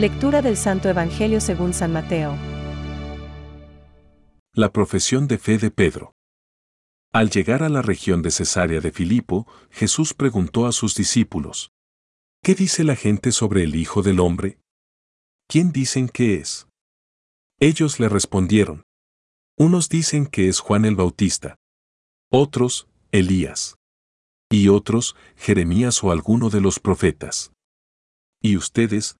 Lectura del Santo Evangelio según San Mateo. La profesión de fe de Pedro. Al llegar a la región de Cesarea de Filipo, Jesús preguntó a sus discípulos, ¿Qué dice la gente sobre el Hijo del Hombre? ¿Quién dicen que es? Ellos le respondieron, unos dicen que es Juan el Bautista, otros, Elías, y otros, Jeremías o alguno de los profetas. ¿Y ustedes?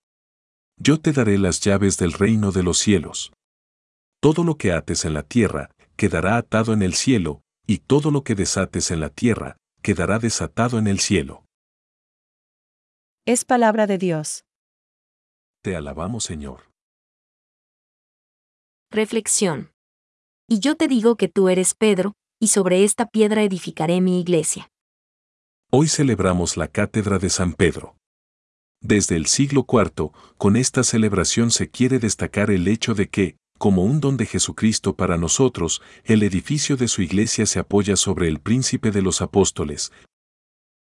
Yo te daré las llaves del reino de los cielos. Todo lo que ates en la tierra, quedará atado en el cielo, y todo lo que desates en la tierra, quedará desatado en el cielo. Es palabra de Dios. Te alabamos, Señor. Reflexión. Y yo te digo que tú eres Pedro, y sobre esta piedra edificaré mi iglesia. Hoy celebramos la Cátedra de San Pedro. Desde el siglo IV, con esta celebración se quiere destacar el hecho de que, como un don de Jesucristo para nosotros, el edificio de su iglesia se apoya sobre el príncipe de los apóstoles,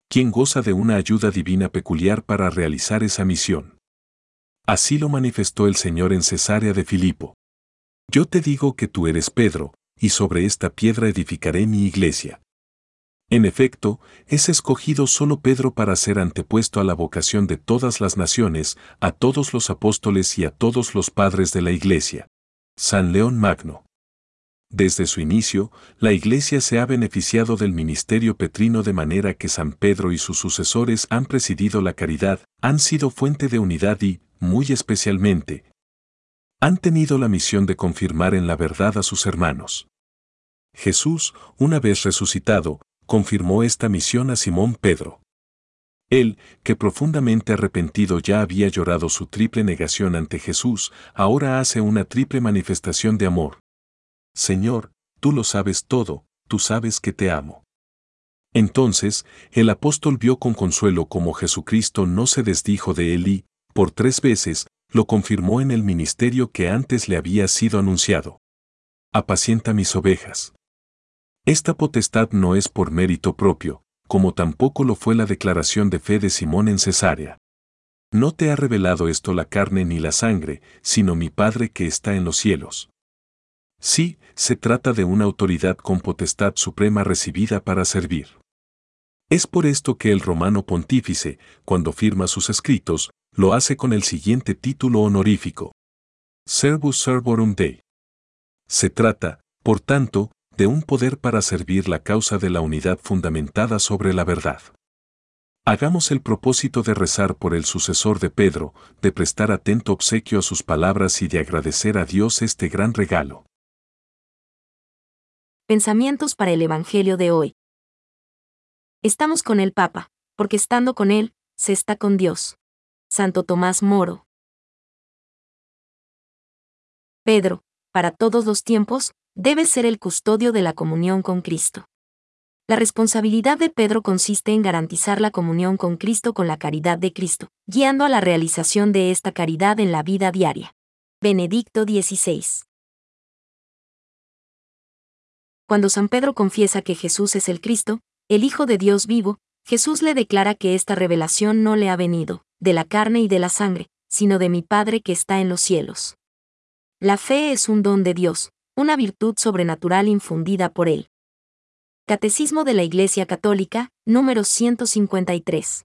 quien goza de una ayuda divina peculiar para realizar esa misión. Así lo manifestó el Señor en Cesarea de Filipo. Yo te digo que tú eres Pedro, y sobre esta piedra edificaré mi iglesia. En efecto, es escogido solo Pedro para ser antepuesto a la vocación de todas las naciones, a todos los apóstoles y a todos los padres de la iglesia. San León Magno. Desde su inicio, la Iglesia se ha beneficiado del ministerio petrino de manera que San Pedro y sus sucesores han presidido la caridad, han sido fuente de unidad y, muy especialmente, han tenido la misión de confirmar en la verdad a sus hermanos. Jesús, una vez resucitado, confirmó esta misión a Simón Pedro. Él, que profundamente arrepentido ya había llorado su triple negación ante Jesús, ahora hace una triple manifestación de amor. Señor, tú lo sabes todo, tú sabes que te amo. Entonces, el apóstol vio con consuelo cómo Jesucristo no se desdijo de él y, por tres veces, lo confirmó en el ministerio que antes le había sido anunciado. Apacienta mis ovejas. Esta potestad no es por mérito propio, como tampoco lo fue la declaración de fe de Simón en Cesarea. No te ha revelado esto la carne ni la sangre, sino mi Padre que está en los cielos. Sí, se trata de una autoridad con potestad suprema recibida para servir. Es por esto que el romano pontífice, cuando firma sus escritos, lo hace con el siguiente título honorífico. Servus Servorum Dei. Se trata, por tanto, de un poder para servir la causa de la unidad fundamentada sobre la verdad. Hagamos el propósito de rezar por el sucesor de Pedro, de prestar atento obsequio a sus palabras y de agradecer a Dios este gran regalo. Pensamientos para el Evangelio de hoy. Estamos con el Papa, porque estando con Él, se está con Dios. Santo Tomás Moro. Pedro, para todos los tiempos, debe ser el custodio de la comunión con Cristo. La responsabilidad de Pedro consiste en garantizar la comunión con Cristo con la caridad de Cristo, guiando a la realización de esta caridad en la vida diaria. Benedicto XVI. Cuando San Pedro confiesa que Jesús es el Cristo, el Hijo de Dios vivo, Jesús le declara que esta revelación no le ha venido, de la carne y de la sangre, sino de mi Padre que está en los cielos. La fe es un don de Dios, una virtud sobrenatural infundida por él. Catecismo de la Iglesia Católica, número 153.